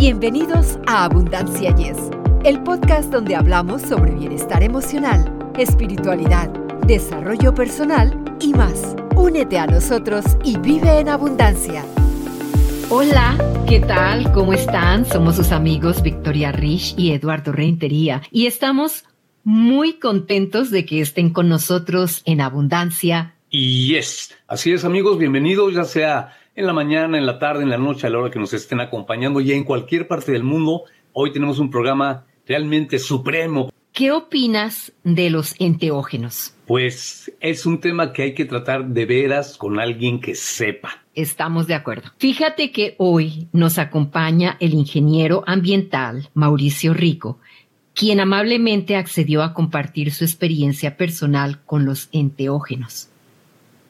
Bienvenidos a Abundancia Yes, el podcast donde hablamos sobre bienestar emocional, espiritualidad, desarrollo personal y más. Únete a nosotros y vive en abundancia. Hola, ¿qué tal? ¿Cómo están? Somos sus amigos Victoria Rich y Eduardo Reintería y estamos muy contentos de que estén con nosotros en Abundancia. Y yes, así es amigos, bienvenidos ya sea en la mañana, en la tarde, en la noche, a la hora que nos estén acompañando y en cualquier parte del mundo. Hoy tenemos un programa realmente supremo. ¿Qué opinas de los enteógenos? Pues es un tema que hay que tratar de veras con alguien que sepa. Estamos de acuerdo. Fíjate que hoy nos acompaña el ingeniero ambiental Mauricio Rico, quien amablemente accedió a compartir su experiencia personal con los enteógenos.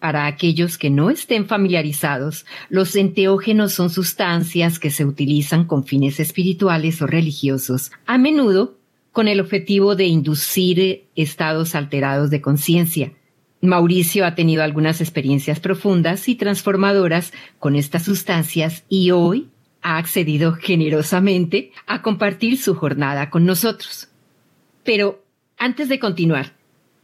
Para aquellos que no estén familiarizados, los enteógenos son sustancias que se utilizan con fines espirituales o religiosos, a menudo con el objetivo de inducir estados alterados de conciencia. Mauricio ha tenido algunas experiencias profundas y transformadoras con estas sustancias y hoy ha accedido generosamente a compartir su jornada con nosotros. Pero antes de continuar,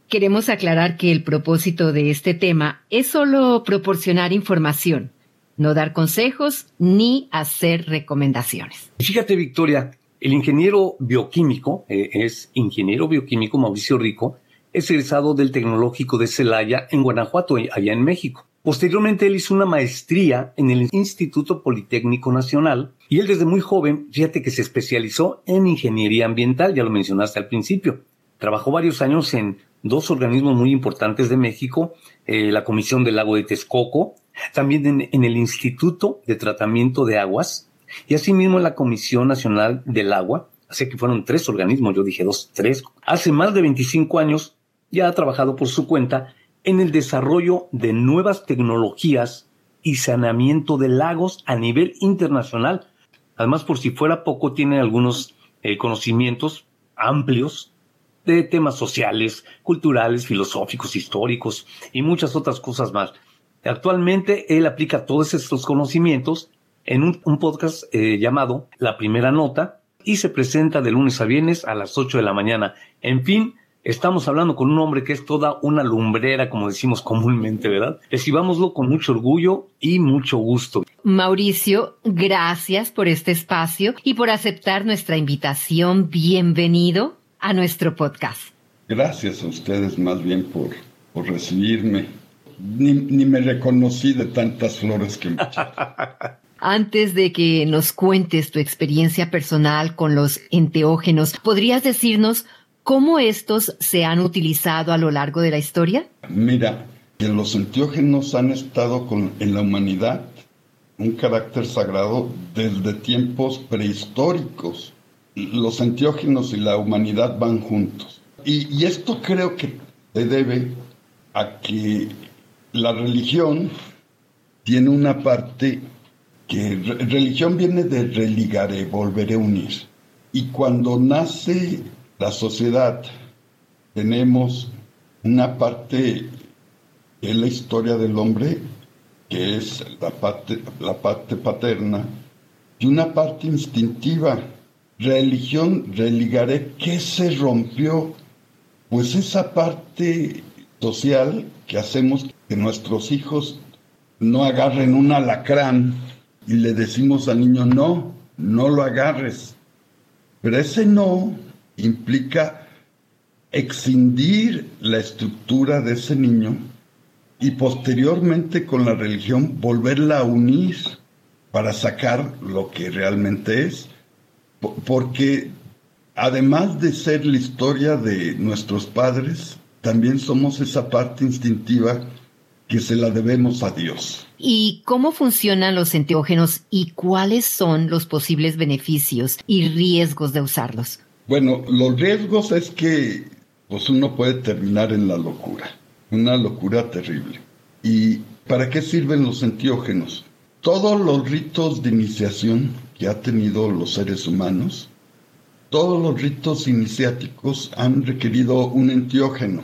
queremos aclarar que el propósito de este tema es solo proporcionar información, no dar consejos ni hacer recomendaciones. Fíjate, Victoria, el ingeniero bioquímico, eh, es ingeniero bioquímico Mauricio Rico, es egresado del Tecnológico de Celaya en Guanajuato, allá en México. Posteriormente él hizo una maestría en el Instituto Politécnico Nacional y él desde muy joven, fíjate que se especializó en ingeniería ambiental, ya lo mencionaste al principio. Trabajó varios años en dos organismos muy importantes de México, eh, la Comisión del Lago de Texcoco, también en, el Instituto de Tratamiento de Aguas y asimismo en la Comisión Nacional del Agua. Así que fueron tres organismos, yo dije dos, tres. Hace más de 25 años ya ha trabajado por su cuenta en el desarrollo de nuevas tecnologías y saneamiento de lagos a nivel internacional. Además, por si fuera poco, tiene algunos eh, conocimientos amplios de temas sociales, culturales, filosóficos, históricos y muchas otras cosas más. Actualmente él aplica todos estos conocimientos en un, podcast eh, llamado La Primera Nota y se presenta de lunes a viernes a las 8 de la mañana. En fin, estamos hablando con un hombre que es toda una lumbrera, como decimos comúnmente, ¿verdad? Recibámoslo con mucho orgullo y mucho gusto. Mauricio, gracias por este espacio y por aceptar nuestra invitación. Bienvenido a nuestro podcast. Gracias a ustedes más bien por, por recibirme. Ni, ni, me reconocí de tantas flores que me Antes de que nos cuentes tu experiencia personal con los enteógenos, ¿podrías decirnos cómo estos se han utilizado a lo largo de la historia? Mira, que los enteógenos han estado con, en la humanidad un carácter sagrado desde tiempos prehistóricos los antiógenos y la humanidad van juntos. Y, esto creo que se debe a que la religión tiene una parte que religión viene de religare, volveré a unir. Y cuando nace la sociedad, tenemos una parte que es la historia del hombre, que es la parte, la parte paterna, y una parte instintiva, religión, religaré, ¿qué se rompió? Pues esa parte social que hacemos que nuestros hijos no agarren un alacrán y le decimos al niño, no, no lo agarres. Pero ese no implica excindir la estructura de ese niño y posteriormente con la religión volverla a unir para sacar lo que realmente es porque además de ser la historia de nuestros padres, también somos esa parte instintiva que se la debemos a Dios. ¿Y cómo funcionan los enteógenos y cuáles son los posibles beneficios y riesgos de usarlos? Bueno, los riesgos es que pues uno puede terminar en la locura, una locura terrible. ¿Y para qué sirven los enteógenos? Todos los ritos de iniciación que ha tenido los seres humanos, todos los ritos iniciáticos han requerido un entiógeno.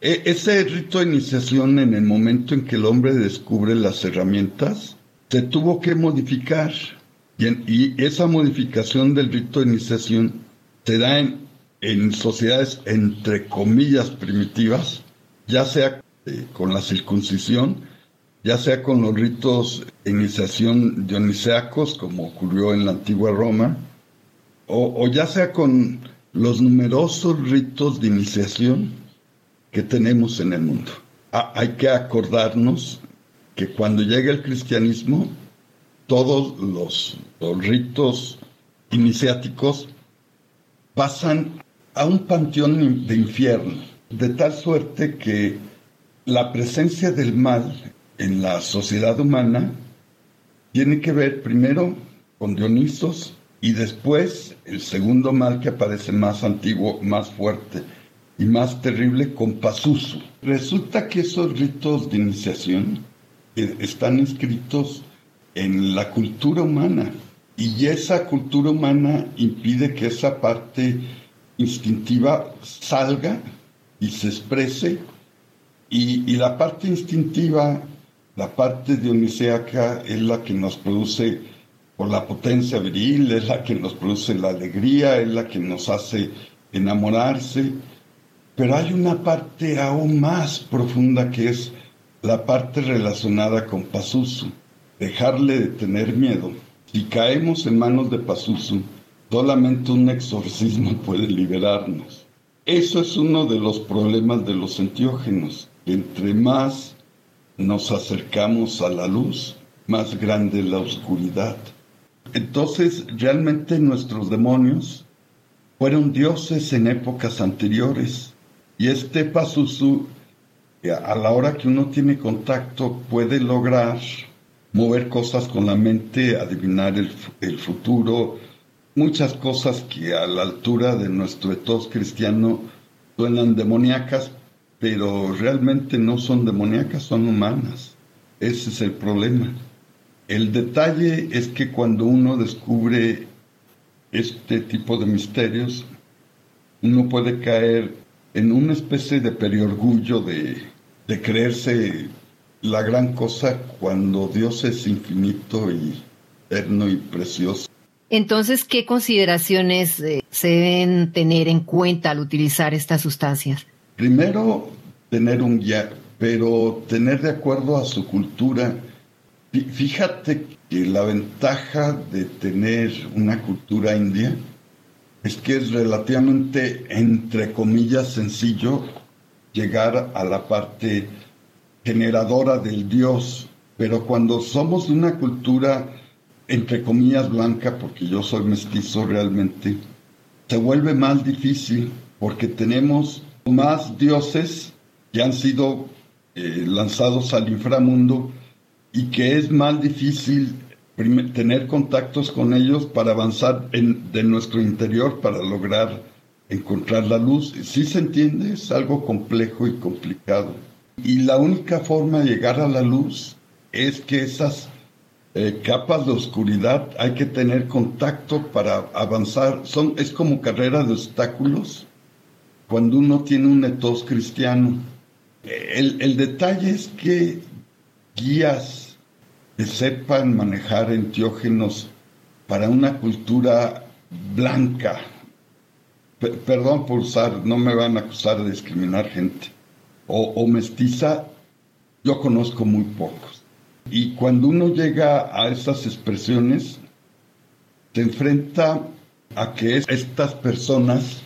E, ese rito de iniciación en el momento en que el hombre descubre las herramientas, se tuvo que modificar Y, esa modificación del rito de iniciación se da en, en sociedades entre comillas primitivas, ya sea eh, con la circuncisión, ya sea con los ritos de iniciación dionisiacos, como ocurrió en la antigua Roma, o, ya sea con los numerosos ritos de iniciación que tenemos en el mundo. hay que acordarnos que cuando llega el cristianismo, todos los, ritos iniciáticos pasan a un panteón de infierno, de tal suerte que la presencia del mal en la sociedad humana tiene que ver primero con Dionisos y después el segundo mal que aparece más antiguo, más fuerte y más terrible con Pazuzu. Resulta que esos ritos de iniciación eh, están inscritos en la cultura humana y esa cultura humana impide que esa parte instintiva salga y se exprese y, la parte instintiva, la parte dionisíaca es la que nos produce por la potencia viril, es la que nos produce la alegría, es la que nos hace enamorarse, pero hay una parte aún más profunda que es la parte relacionada con Pazuzu, dejarle de tener miedo. Si caemos en manos de Pazuzu, solamente un exorcismo puede liberarnos. Eso es uno de los problemas de los entiógenos entre más nos acercamos a la luz, más grande la oscuridad. Entonces, realmente nuestros demonios fueron dioses en épocas anteriores. Y este Pazuzu, a la hora que uno tiene contacto, puede lograr mover cosas con la mente, adivinar el, el futuro, muchas cosas que a la altura de nuestro etos cristiano suenan demoníacas, pero realmente no son demoníacas, son humanas. Ese es el problema. El detalle es que cuando uno descubre este tipo de misterios, uno puede caer en una especie de periorgullo de, creerse la gran cosa cuando Dios es infinito y eterno y precioso. Entonces, ¿qué consideraciones eh, se deben tener en cuenta al utilizar estas sustancias? Primero, tener un guía, pero tener de acuerdo a su cultura. Fíjate que la ventaja de tener una cultura india es que es relativamente, entre comillas, sencillo llegar a la parte generadora del Dios, pero cuando somos de una cultura, entre comillas, blanca, porque yo soy mestizo realmente, se vuelve más difícil porque tenemos más dioses que han sido eh, lanzados al inframundo y que es más difícil tener contactos con ellos para avanzar en, de nuestro interior para lograr encontrar la luz. Sí se entiende, es algo complejo y complicado. Y la única forma de llegar a la luz es que esas eh, capas de oscuridad hay que tener contacto para avanzar. Son, es como carrera de obstáculos cuando uno tiene un etos cristiano. El, detalle es que guías que sepan manejar entiógenos para una cultura blanca, perdón por usar, no me van a acusar de discriminar gente, o mestiza, yo conozco muy pocos. Y cuando uno llega a esas expresiones, se enfrenta a que estas personas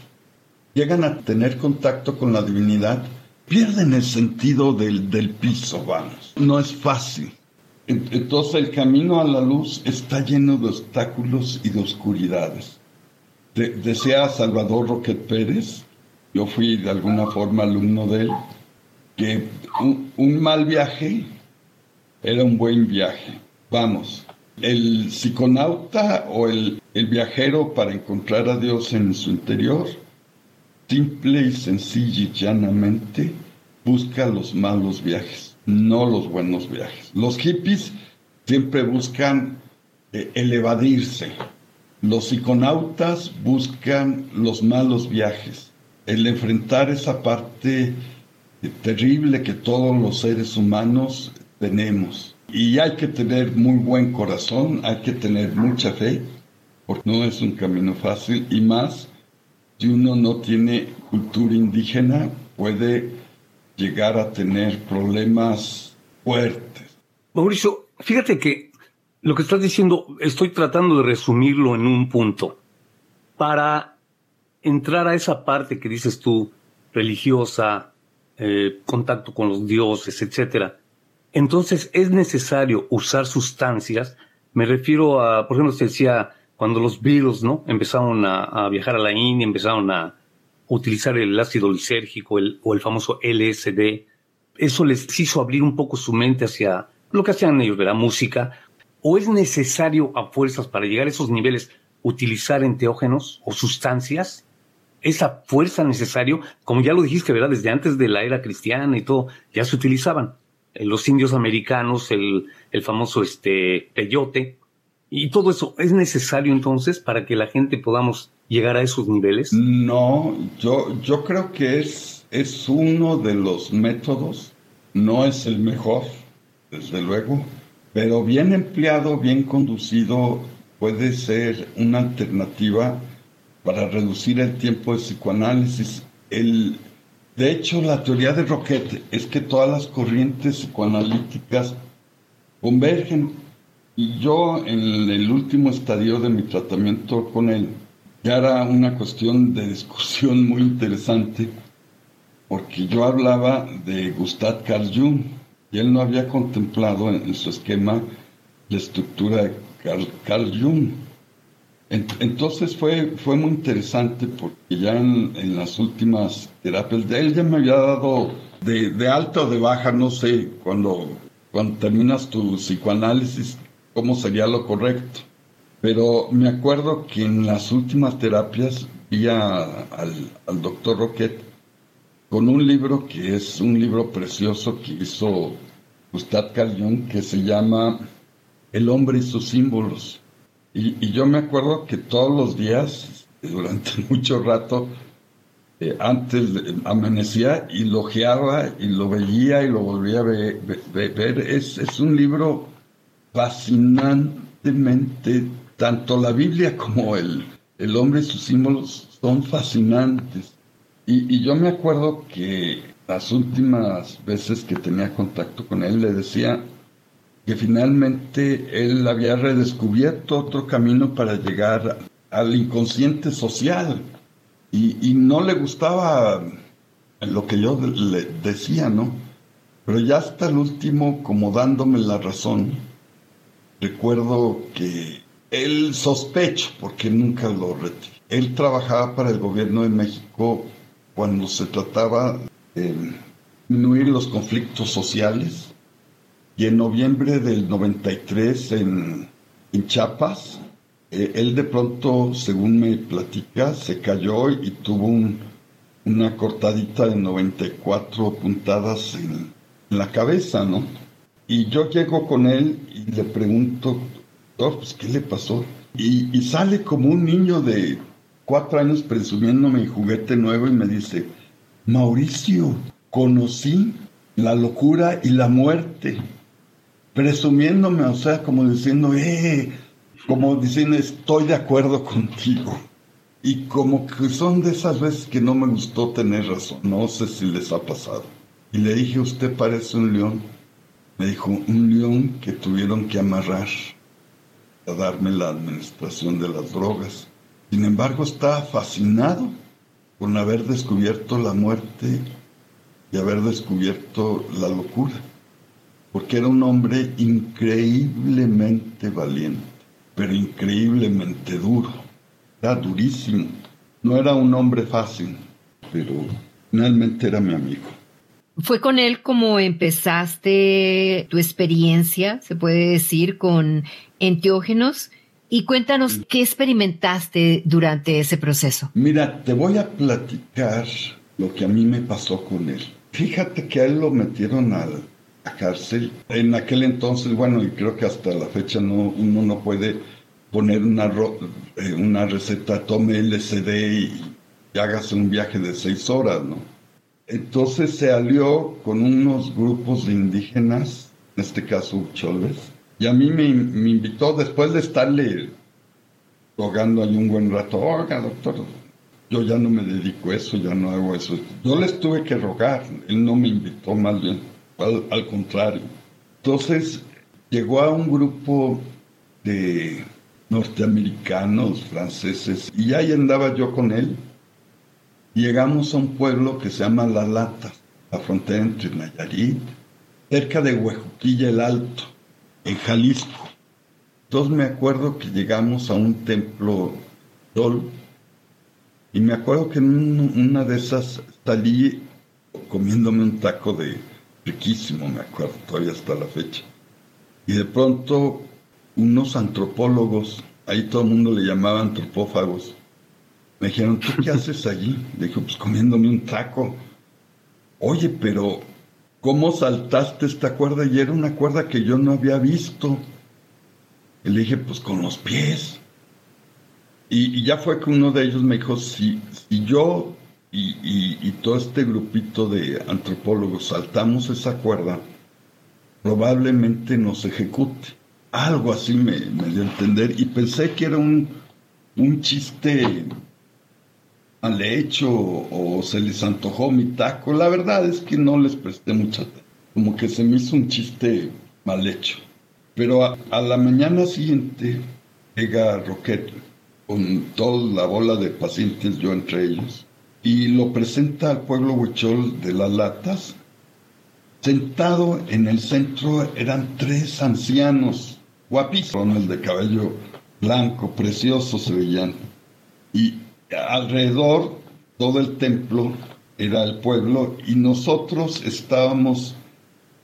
llegan a tener contacto con la divinidad, pierden el sentido del, del piso, vamos. No es fácil. Entonces el camino a la luz está lleno de obstáculos y de oscuridades. decía Salvador Roquet Pérez, yo fui de alguna forma alumno de él, que un, mal viaje era un buen viaje. Vamos, el psiconauta o el, el viajero para encontrar a Dios en su interior simple y sencilla y llanamente busca los malos viajes, no los buenos viajes. Los hippies siempre buscan eh, el evadirse. Los psiconautas buscan los malos viajes, el enfrentar esa parte eh, terrible que todos los seres humanos tenemos. Y hay que tener muy buen corazón, hay que tener mucha fe, porque no es un camino fácil y más si uno no tiene cultura indígena, puede llegar a tener problemas fuertes. Mauricio, fíjate que lo que estás diciendo, estoy tratando de resumirlo en un punto. Para entrar a esa parte que dices tú, religiosa, eh, contacto con los dioses, etcétera, entonces es necesario usar sustancias. Me refiero a, por ejemplo, se decía cuando los Beatles, ¿no? Empezaron a, viajar a la India, empezaron a utilizar el ácido lisérgico o el famoso LSD. Eso les hizo abrir un poco su mente hacia lo que hacían ellos, de la música. ¿O es necesario a fuerzas para llegar a esos niveles utilizar enteógenos o sustancias? Esa fuerza necesaria, como ya lo dijiste, ¿verdad? Desde antes de la era cristiana y todo, ya se utilizaban. Los indios americanos, el, el famoso este, peyote, y todo eso, ¿es necesario entonces para que la gente podamos llegar a esos niveles? No, yo, yo creo que es, es uno de los métodos, no es el mejor, desde luego, pero bien empleado, bien conducido, puede ser una alternativa para reducir el tiempo de psicoanálisis. El, de hecho, la teoría de Roquette es que todas las corrientes psicoanalíticas convergen y yo en el último estadio de mi tratamiento con él, ya era una cuestión de discusión muy interesante, porque yo hablaba de Gustav Carl Jung, y él no había contemplado en, su esquema la estructura de Carl, Jung. entonces fue, fue muy interesante porque ya en, las últimas terapias de él ya me había dado de, de alta o de baja, no sé, cuando, cuando terminas tu psicoanálisis cómo sería lo correcto. Pero me acuerdo que en las últimas terapias vi al, doctor Roquet con un libro que es un libro precioso que hizo Gustave Callón que se llama El hombre y sus símbolos. Y, yo me acuerdo que todos los días, durante mucho rato, eh, antes amanecía y lo ojeaba y lo veía y lo volvía a ver. Es, es un libro fascinantemente, tanto la Biblia como el, el hombre y sus símbolos son fascinantes. Y, yo me acuerdo que las últimas veces que tenía contacto con él le decía que finalmente él había redescubierto otro camino para llegar al inconsciente social y, y no le gustaba lo que yo le decía, ¿no? Pero ya hasta el último, como dándome la razón, Recuerdo que él sospecho, porque nunca lo retiró. Él trabajaba para el gobierno de México cuando se trataba de disminuir los conflictos sociales. Y en noviembre del 93 en, en Chiapas, eh, él de pronto, según me platica, se cayó y tuvo una cortadita de 94 puntadas en la cabeza, ¿no? Y yo llego con él y le pregunto, doctor, pues, ¿qué le pasó? Y, sale como un niño de cuatro años presumiéndome mi juguete nuevo y me dice, Mauricio, conocí la locura y la muerte, presumiéndome, o sea, como diciendo, eh, como diciendo, estoy de acuerdo contigo. Y como que son de esas veces que no me gustó tener razón, no sé si les ha pasado. Y le dije, usted parece un león me dijo, un león que tuvieron que amarrar a darme la administración de las drogas. Sin embargo, estaba fascinado con haber descubierto la muerte y haber descubierto la locura, porque era un hombre increíblemente valiente, pero increíblemente duro, era durísimo, no era un hombre fácil, pero finalmente era mi amigo. Fue con él como empezaste tu experiencia, se puede decir, con enteógenos. Y cuéntanos qué experimentaste durante ese proceso. Mira, te voy a platicar lo que a mí me pasó con él. Fíjate que a él lo metieron a la cárcel. En aquel entonces, bueno, y creo que hasta la fecha no, uno no puede poner una, eh, una receta, tome LSD y, y hágase un viaje de seis horas, ¿no? Entonces se alió con unos grupos de indígenas en este caso Cholves, y a mí me, invitó después de estarle rogando ahí un buen rato, oiga doctor, yo ya no me dedico a eso, ya no hago eso. Yo les tuve que rogar, él no me invitó más bien, al, contrario. Entonces llegó a un grupo de norteamericanos, franceses, y ahí andaba yo con él. Llegamos a un pueblo que se llama La Lata, la frontera entre Nayarit, cerca de Huejuquilla el Alto, en Jalisco. Entonces me acuerdo que llegamos a un templo sol y me acuerdo que en una de esas salí comiéndome un taco de riquísimo, me acuerdo, todavía hasta la fecha. Y de pronto unos antropólogos, ahí todo el mundo le llamaba antropófagos, me dijeron, ¿tú qué haces allí? Le dije, pues comiéndome un taco. Oye, pero ¿cómo saltaste esta cuerda? Y era una cuerda que yo no había visto. Y le dije, pues con los pies. Y, ya fue que uno de ellos me dijo, si, yo y, todo este grupito de antropólogos saltamos esa cuerda, probablemente nos ejecute. Algo así me, dio a entender y pensé que era un, un chiste mal hecho o se les antojó mi taco. La verdad es que no les presté mucha atención, como que se me hizo un chiste mal hecho. Pero a, la mañana siguiente llega Roquette con toda la bola de pacientes, yo entre ellos, y lo presenta al pueblo huichol de las latas. Sentado en el centro eran tres ancianos, guapísimos, el de cabello blanco, precioso se veían. Y alrededor todo el templo era el pueblo y nosotros estábamos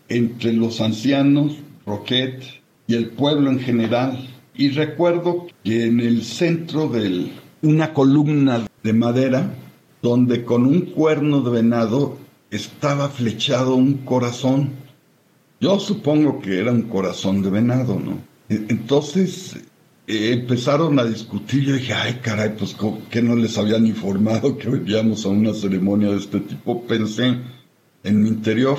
entre los ancianos, Roquet y el pueblo en general. Y recuerdo que en el centro de una columna de madera, donde con un cuerno de venado estaba flechado un corazón. Yo supongo que era un corazón de venado, ¿no? E, entonces eh, empezaron a discutir. Yo dije, ay, caray, pues que no les habían informado que veníamos a una ceremonia de este tipo. Pensé en mi interior.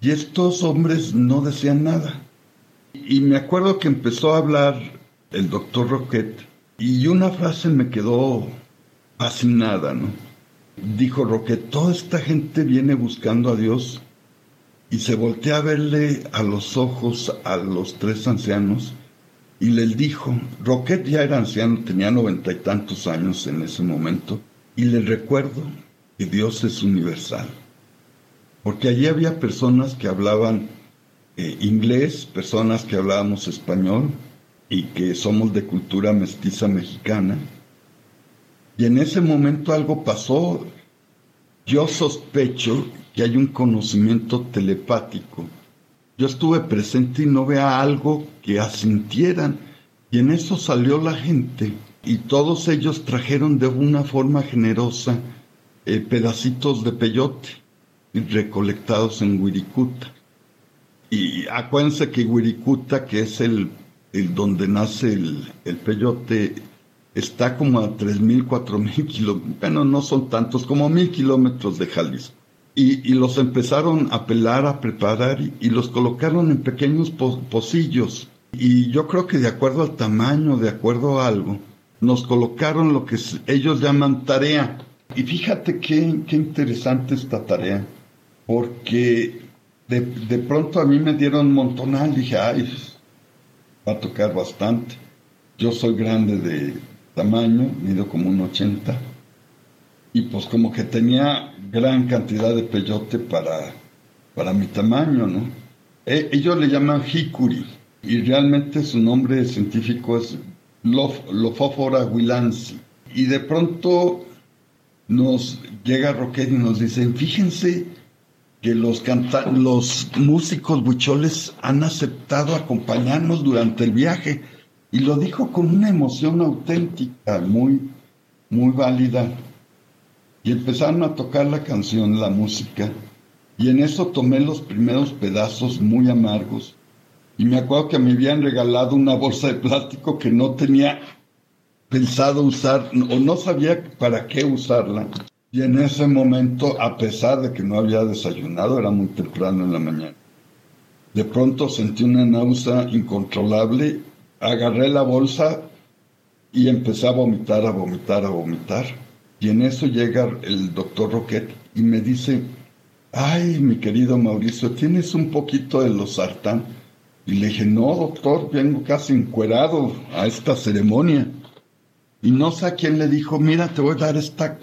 Y estos hombres no decían nada. Y me acuerdo que empezó a hablar el doctor Roquet y una frase me quedó fascinada, ¿no? Dijo Roquet, toda esta gente viene buscando a Dios y se voltea a verle a los ojos a los tres ancianos y les dijo, Roquet ya era anciano, tenía noventa y tantos años en ese momento, y les recuerdo que Dios es universal. Porque allí había personas que hablaban eh, inglés, personas que hablábamos español y que somos de cultura mestiza mexicana. Y en ese momento algo pasó. Yo sospecho que hay un conocimiento telepático. Yo estuve presente y no vea algo que asintieran. Y en eso salió la gente y todos ellos trajeron de una forma generosa eh, pedacitos de peyote recolectados en Wirikuta. Y acuérdense que Wirikuta, que es el, el donde nace el, el, peyote, está como a 3.000, 4.000 kilómetros, bueno, no son tantos, como mil kilómetros de Jalisco. Y, los empezaron a pelar, a preparar y, los colocaron en pequeños pocillos. Y yo creo que de acuerdo al tamaño, de acuerdo a algo, nos colocaron lo que ellos llaman tarea. Y fíjate qué, qué interesante esta tarea, porque de, pronto a mí me dieron montonal, dije, ay, va a tocar bastante. Yo soy grande de tamaño, mido como un 80, y pues como que tenía gran cantidad de peyote para, para mi tamaño, ¿no? E, ellos le llaman hikuri, y realmente su nombre científico es Lofófora huilansi. Y de pronto nos llega Roquet y nos dicen, fíjense que los, los músicos bucholes han aceptado acompañarnos durante el viaje y lo dijo con una emoción auténtica, muy, muy válida. Y empezaron a tocar la canción, la música, y en eso tomé los primeros pedazos muy amargos. Y me acuerdo que me habían regalado una bolsa de plástico que no tenía pensado usar o no sabía para qué usarla. Y en ese momento, a pesar de que no había desayunado, era muy temprano en la mañana, De pronto sentí una náusea incontrolable, agarré la bolsa y empecé a vomitar, a vomitar, a vomitar. Y en eso llega el doctor Roquet y me dice, ay, mi querido Mauricio, ¿tienes un poquito de losartán? Y le dije, no, doctor, vengo casi encuerado a esta ceremonia. Y no sé a quién le dijo, mira, te voy a dar esta,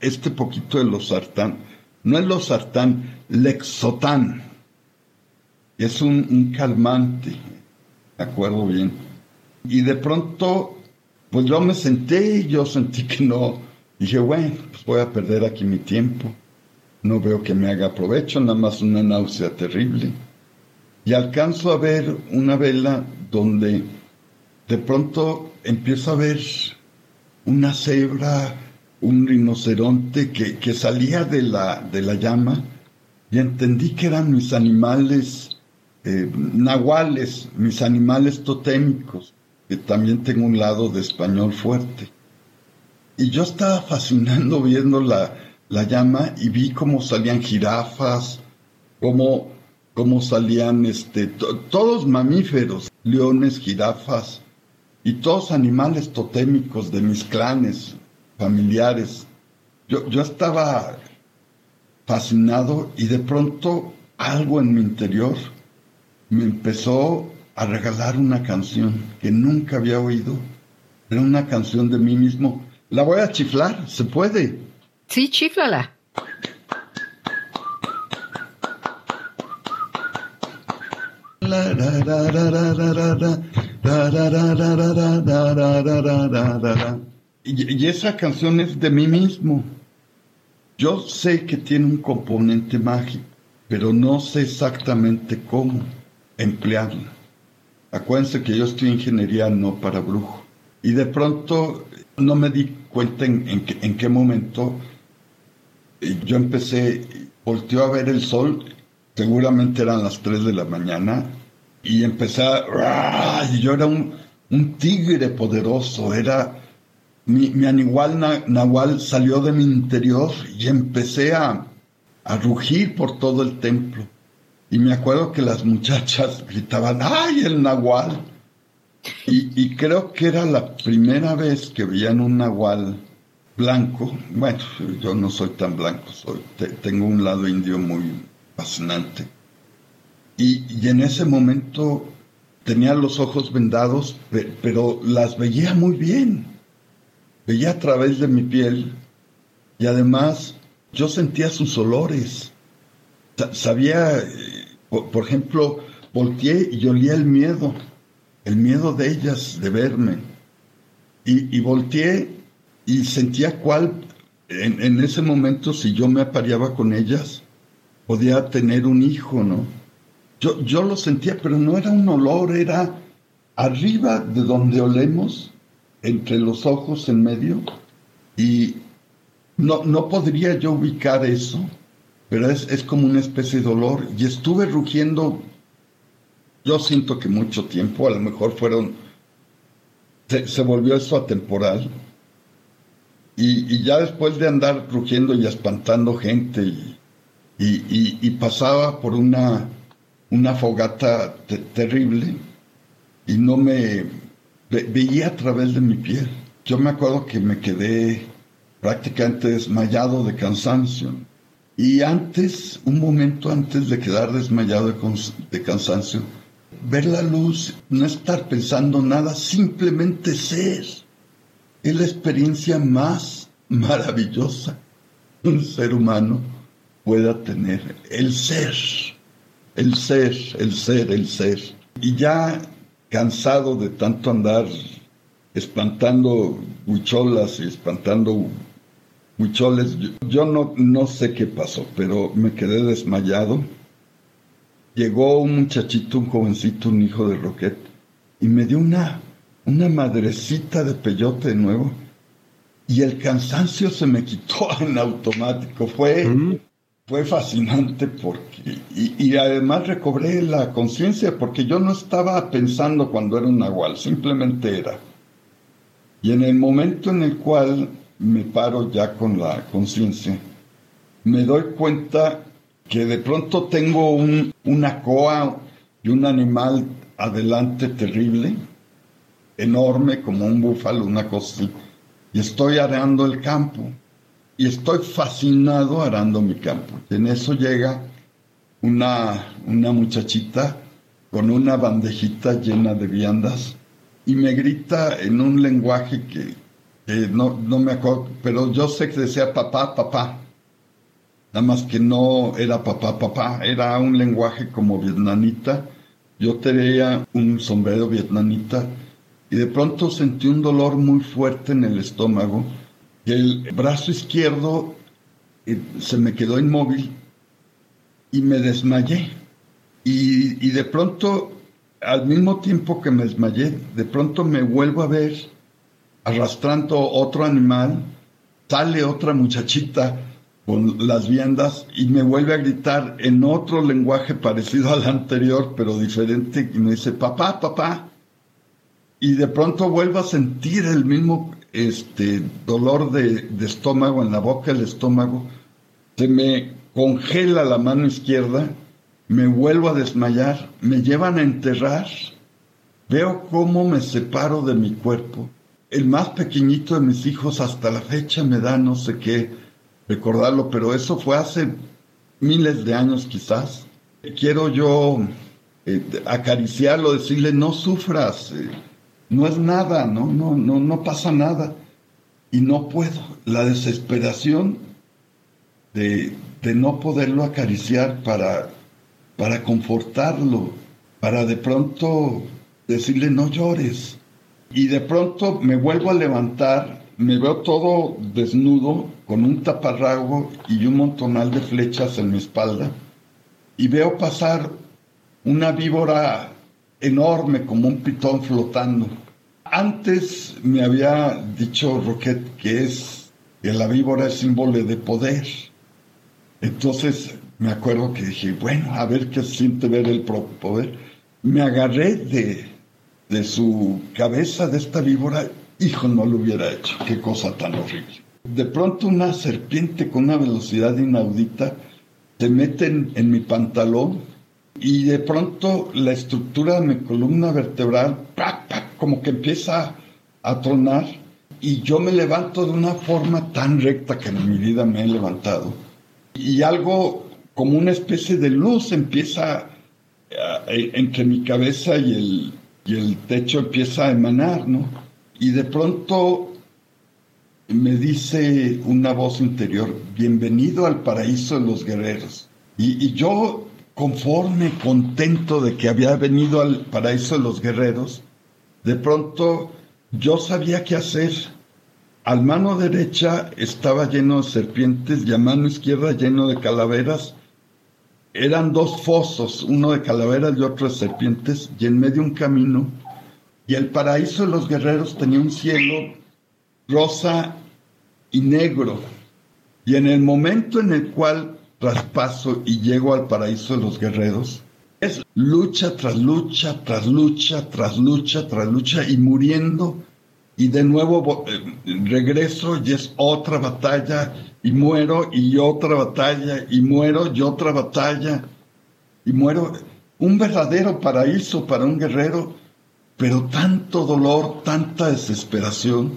este poquito de losartán. No es losartán, lexotán. Es un, un calmante, me acuerdo bien. Y de pronto, pues yo me senté y yo sentí que no. Dije, bueno, pues voy a perder aquí mi tiempo. No veo que me haga provecho, nada más una náusea terrible. Y alcanzo a ver una vela donde de pronto empiezo a ver una cebra, un rinoceronte que, que salía de la, de la llama y entendí que eran mis animales eh, nahuales, mis animales totémicos, que también tengo un lado de español fuerte. Y yo estaba fascinando viendo la, la llama y vi cómo salían jirafas, cómo, cómo salían este, todos mamíferos, leones, jirafas y todos animales totémicos de mis clanes familiares. Yo, yo estaba fascinado y de pronto algo en mi interior me empezó a regalar una canción que nunca había oído. Era una canción de mí mismo. La voy a chiflar, ¿se puede? Sí, chiflala. Y, esa canción es de mí mismo. Yo sé que tiene un componente mágico, pero no sé exactamente cómo emplearla. Acuérdense que yo estoy en ingeniería no para brujo. Y de pronto no me di cuenta en, qué momento yo empecé, volteó a ver el sol, seguramente eran las 3 de la mañana, y empecé a... Y yo era un, un tigre poderoso, era mi, mi animal nahual salió de mi interior y empecé a, a rugir por todo el templo. Y me acuerdo que las muchachas gritaban, ¡ay, el nahual! Y, creo que era la primera vez que veían un nahual blanco. Bueno, yo no soy tan blanco, soy, tengo un lado indio muy fascinante. Y, en ese momento tenía los ojos vendados, pero las veía muy bien veía a través de mi piel y además yo sentía sus olores. Sabía, eh, por ejemplo, volteé y olía el miedo, el miedo de ellas de verme. Y, volteé y sentía cuál, en, en, ese momento, si yo me apareaba con ellas, podía tener un hijo, ¿no? Yo, yo lo sentía, pero no era un olor, era arriba de donde olemos, entre los ojos en medio y no, no podría yo ubicar eso, pero es, es como una especie de dolor y estuve rugiendo, yo siento que mucho tiempo, a lo mejor fueron, se, volvió eso atemporal y, y, ya después de andar rugiendo y espantando gente y, y, pasaba por una, una fogata terrible y no me, veía a través de mi piel. Yo me acuerdo que me quedé prácticamente desmayado de cansancio. Y antes, un momento antes de quedar desmayado de, cansancio, ver la luz, no estar pensando nada, simplemente ser. Es la experiencia más maravillosa que un ser humano pueda tener. El ser, el ser, el ser, el ser. Y ya cansado de tanto andar espantando huicholas y espantando huicholes. Yo, no, no sé qué pasó, pero me quedé desmayado. Llegó un muchachito, un jovencito, un hijo de Roquet, y me dio una, una madrecita de peyote de nuevo. Y el cansancio se me quitó en automático. Fue, mm fue fascinante porque, y, además recobré la conciencia porque yo no estaba pensando cuando era un nahual, simplemente era. Y en el momento en el cual me paro ya con la conciencia, me doy cuenta que de pronto tengo un, una coa, y un animal adelante terrible, enorme como un búfalo, una cosa así. Y estoy arando el campo. Y estoy fascinado arando mi campo. Y en eso llega una, una muchachita con una bandejita llena de viandas y me grita en un lenguaje que, no, no, me acuerdo, pero yo sé que decía papá, papá. Nada más que no era papá, papá, era un lenguaje como vietnamita. Yo tenía un sombrero vietnamita y de pronto sentí un dolor muy fuerte en el estómago y el brazo izquierdo eh, se me quedó inmóvil y me desmayé. Y, y de pronto, al mismo tiempo que me desmayé, de pronto me vuelvo a ver arrastrando otro animal, sale otra muchachita con las viandas y me vuelve a gritar en otro lenguaje parecido al anterior, pero diferente, y me dice, papá, papá. Y de pronto vuelvo a sentir el mismo este, dolor de, de estómago en la boca del estómago. Se me congela la mano izquierda, me vuelvo a desmayar, me llevan a enterrar. Veo cómo me separo de mi cuerpo. El más pequeñito de mis hijos hasta la fecha me da no sé qué recordarlo, pero eso fue hace miles de años quizás. Quiero yo eh, acariciarlo, decirle, no sufras, eh, no es nada, no, no, no, no pasa nada. Y no puedo. La desesperación de, de no poderlo acariciar para, para confortarlo, para de pronto decirle, no llores. Y de pronto me vuelvo a levantar me veo todo desnudo, con un taparrago y un montonal de flechas en mi espalda, y veo pasar una víbora enorme como un pitón flotando. Antes me había dicho Roquet que es que la víbora es símbolo de poder. Entonces me acuerdo que dije, bueno, a ver qué siente ver el poder. Me agarré de, de su cabeza de esta víbora hijo, no lo hubiera hecho, qué cosa tan horrible. De pronto una serpiente con una velocidad inaudita se mete en, mi pantalón y de pronto la estructura de mi columna vertebral como que empieza a tronar y yo me levanto de una forma tan recta que en mi vida me he levantado y algo como una especie de luz empieza entre mi cabeza y el, y el techo empieza a emanar, ¿no? Y de pronto me dice una voz interior, bienvenido al paraíso de los guerreros. Y, yo, conforme, contento de que había venido al paraíso de los guerreros, de pronto yo sabía qué hacer. Al mano derecha estaba lleno de serpientes y a mano izquierda lleno de calaveras. Eran dos fosos, uno de calaveras y otro de serpientes, y en medio un camino y el paraíso de los guerreros tenía un cielo rosa y negro. Y en el momento en el cual traspaso y llego al paraíso de los guerreros, es lucha tras lucha, tras lucha, tras lucha, tras lucha y muriendo. Y de nuevo eh, regreso y es otra batalla y muero y otra batalla y muero y otra batalla y muero. Un verdadero paraíso para un guerrero pero tanto dolor, tanta desesperación.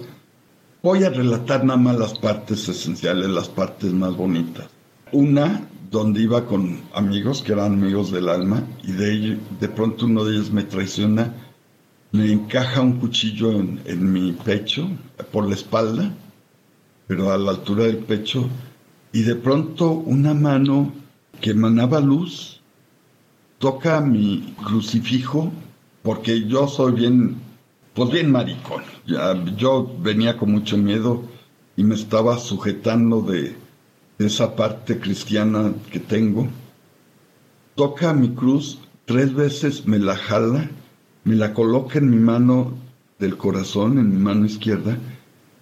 Voy a relatar nada más las partes esenciales, las partes más bonitas. Una, donde iba con amigos que eran amigos del alma, y de, de pronto uno de ellos me traiciona, me encaja un cuchillo en, en mi pecho, por la espalda, pero a la altura del pecho, y de pronto una mano que emanaba luz toca mi crucifijo porque yo soy bien, pues bien maricón. yo venía con mucho miedo y me estaba sujetando de, esa parte cristiana que tengo. Toca mi cruz, tres veces me la jala, me la coloca en mi mano del corazón, en mi mano izquierda,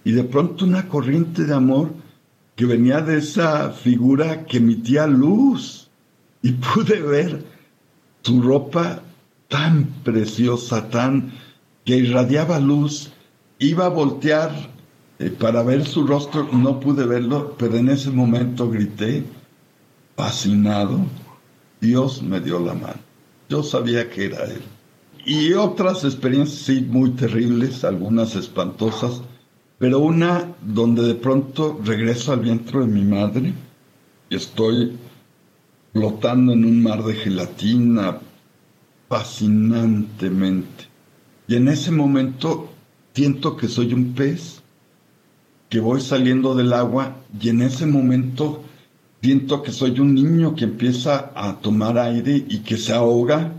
y de pronto una corriente de amor que venía de esa figura que emitía luz. Y pude ver su ropa tan preciosa, tan que irradiaba luz, iba a voltear eh, para ver su rostro, no pude verlo, pero en ese momento grité, fascinado, Dios me dio la mano. Yo sabía que era él. Y otras experiencias, sí, muy terribles, algunas espantosas, pero una donde de pronto regreso al vientre de mi madre y estoy flotando en un mar de gelatina fascinantemente. Y en ese momento siento que soy un pez, que voy saliendo del agua y en ese momento siento que soy un niño que empieza a tomar aire y que se ahoga.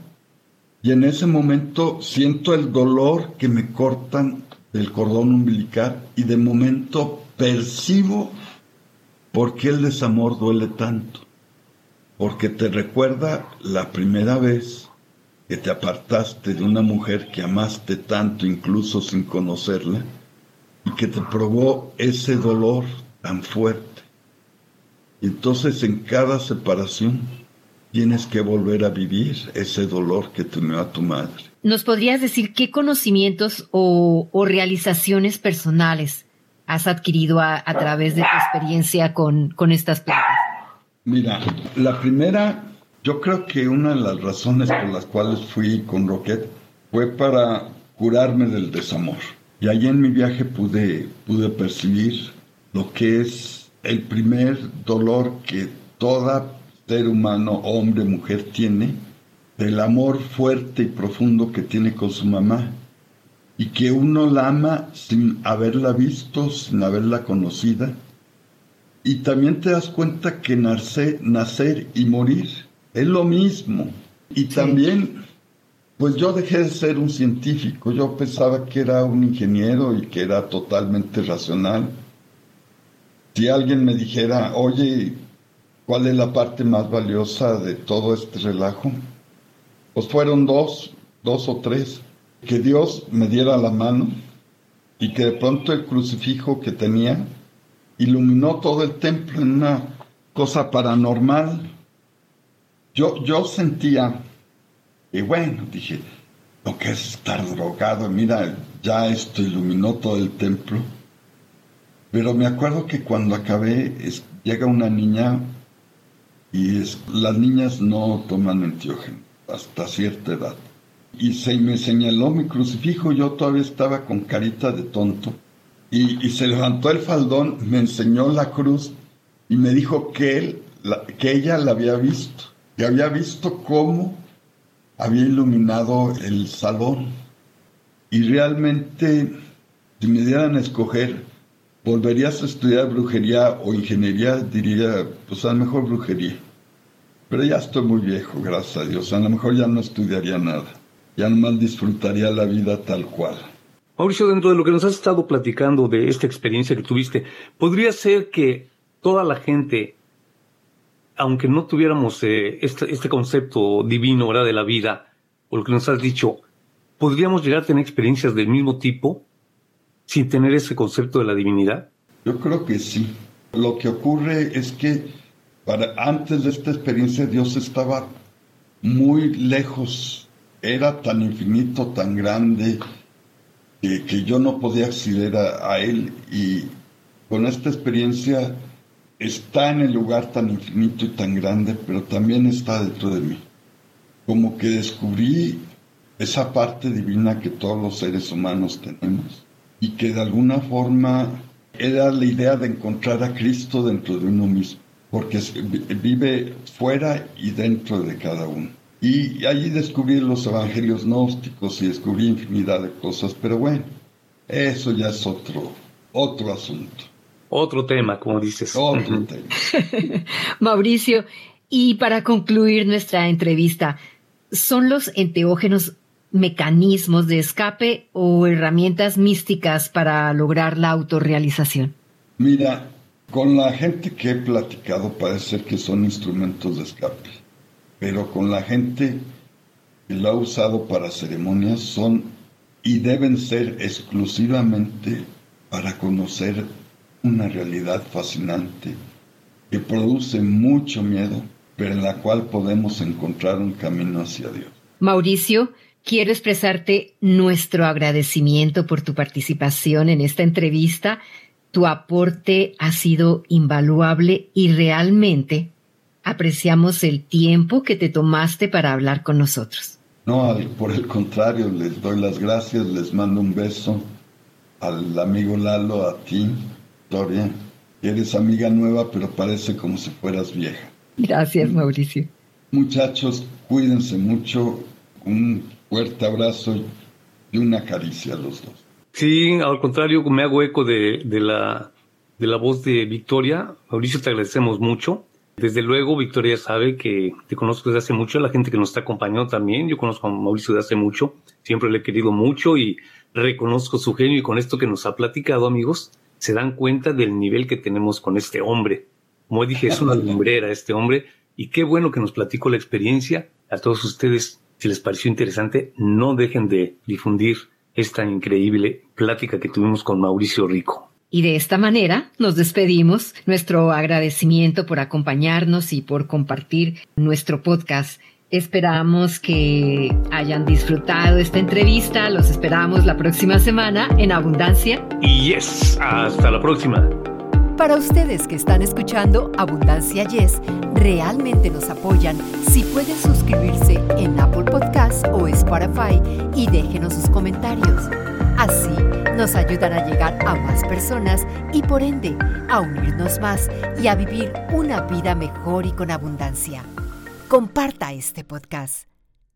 Y en ese momento siento el dolor que me cortan del cordón umbilical y de momento percibo por qué el desamor duele tanto. Porque te recuerda la primera vez que te apartaste de una mujer que amaste tanto incluso sin conocerla y que te probó ese dolor tan fuerte. Entonces en cada separación tienes que volver a vivir ese dolor que te a tu madre. ¿Nos podrías decir qué conocimientos o, realizaciones personales has adquirido a, través de tu experiencia con, con estas plantas? Mira, la primera yo creo que una de las razones por las cuales fui con Rocket fue para curarme del desamor. Y allí en mi viaje pude, pude percibir lo que es el primer dolor que toda ser humano, hombre, mujer tiene, del amor fuerte y profundo que tiene con su mamá. Y que uno la ama sin haberla visto, sin haberla conocida. Y también te das cuenta que nacer, nacer y morir es lo mismo. Y también, pues yo dejé de ser un científico, yo pensaba que era un ingeniero y que era totalmente racional. Si alguien me dijera, oye, ¿cuál es la parte más valiosa de todo este relajo? Pues fueron dos, dos o tres. Que Dios me diera la mano y que de pronto el crucifijo que tenía iluminó todo el templo en una cosa paranormal yo, sentía, y bueno, dije, lo que es estar drogado, mira, ya esto iluminó todo el templo. Pero me acuerdo que cuando acabé, llega una niña y las niñas no toman antiógeno hasta cierta edad. Y se me señaló mi crucifijo, yo todavía estaba con carita de tonto. Y, y se levantó el faldón, me enseñó la cruz y me dijo que, él, que ella la había visto y había visto cómo había iluminado el salón. Y realmente, si me dieran a escoger, ¿volverías a estudiar brujería o ingeniería? Diría, pues a lo mejor brujería. Pero ya estoy muy viejo, gracias a Dios. A lo mejor ya no estudiaría nada. Ya nomás disfrutaría la vida tal cual. Mauricio, dentro de lo que nos has estado platicando de esta experiencia que tuviste, ¿podría ser que toda la gente aunque no tuviéramos eh, este, este, concepto divino de la vida, o lo que nos has dicho, ¿podríamos llegar a tener experiencias del mismo tipo sin tener ese concepto de la divinidad? Yo creo que sí. Lo que ocurre es que antes de esta experiencia Dios estaba muy lejos, era tan infinito, tan grande, que, yo no podía acceder a Él. Y con esta experiencia está en el lugar tan infinito y tan grande, pero también está dentro de mí. Como que descubrí esa parte divina que todos los seres humanos tenemos y que de alguna forma era la idea de encontrar a Cristo dentro de uno mismo, porque vive fuera y dentro de cada uno. Y allí descubrí los evangelios gnósticos y descubrí infinidad de cosas, pero bueno, eso ya es otro, otro asunto. Otro tema, como dices. Otro tema. Mauricio, y para concluir nuestra entrevista, ¿son los enteógenos mecanismos de escape o herramientas místicas para lograr la autorrealización? Mira, con la gente que he platicado parece que son instrumentos de escape, pero con la gente que lo ha usado para ceremonias son y deben ser exclusivamente para conocer una realidad fascinante que produce mucho miedo, pero en la cual podemos encontrar un camino hacia Dios. Mauricio, quiero expresarte nuestro agradecimiento por tu participación en esta entrevista. Tu aporte ha sido invaluable y realmente Apreciamos el tiempo que te tomaste para hablar con nosotros. No, por el contrario, les doy las gracias, les mando un beso al amigo Lalo, a ti, Gloria. Eres amiga nueva, pero parece como si fueras vieja. Gracias, Mauricio. Muchachos, cuídense mucho. Un fuerte abrazo y una caricia a los dos. Sí, al contrario, me hago eco de, de, la, de la voz de Victoria. Mauricio, te agradecemos mucho. Desde luego, Victoria sabe que te conozco desde hace mucho, la gente que nos está acompañando también. Yo conozco a Mauricio desde hace mucho, siempre le he querido mucho y reconozco su genio y con esto que nos ha platicado, amigos, se dan cuenta del nivel que tenemos con este hombre. Como dije, es una lumbrera este hombre y qué bueno que nos platicó la experiencia. A todos ustedes, si les pareció interesante, no dejen de difundir esta increíble plática que tuvimos con Mauricio Rico. Y de esta manera nos despedimos. Nuestro agradecimiento por acompañarnos y por compartir nuestro podcast. Esperamos que hayan disfrutado esta entrevista. Los esperamos la próxima semana en Abundancia. Y yes, hasta la próxima. Para ustedes que están escuchando Abundancia Yes, realmente nos apoyan si pueden suscribirse en Apple Podcasts o Spotify y déjenos sus comentarios. Así nos ayudan a llegar a más personas y por ende a unirnos más y a vivir una vida mejor y con abundancia. Comparta este podcast.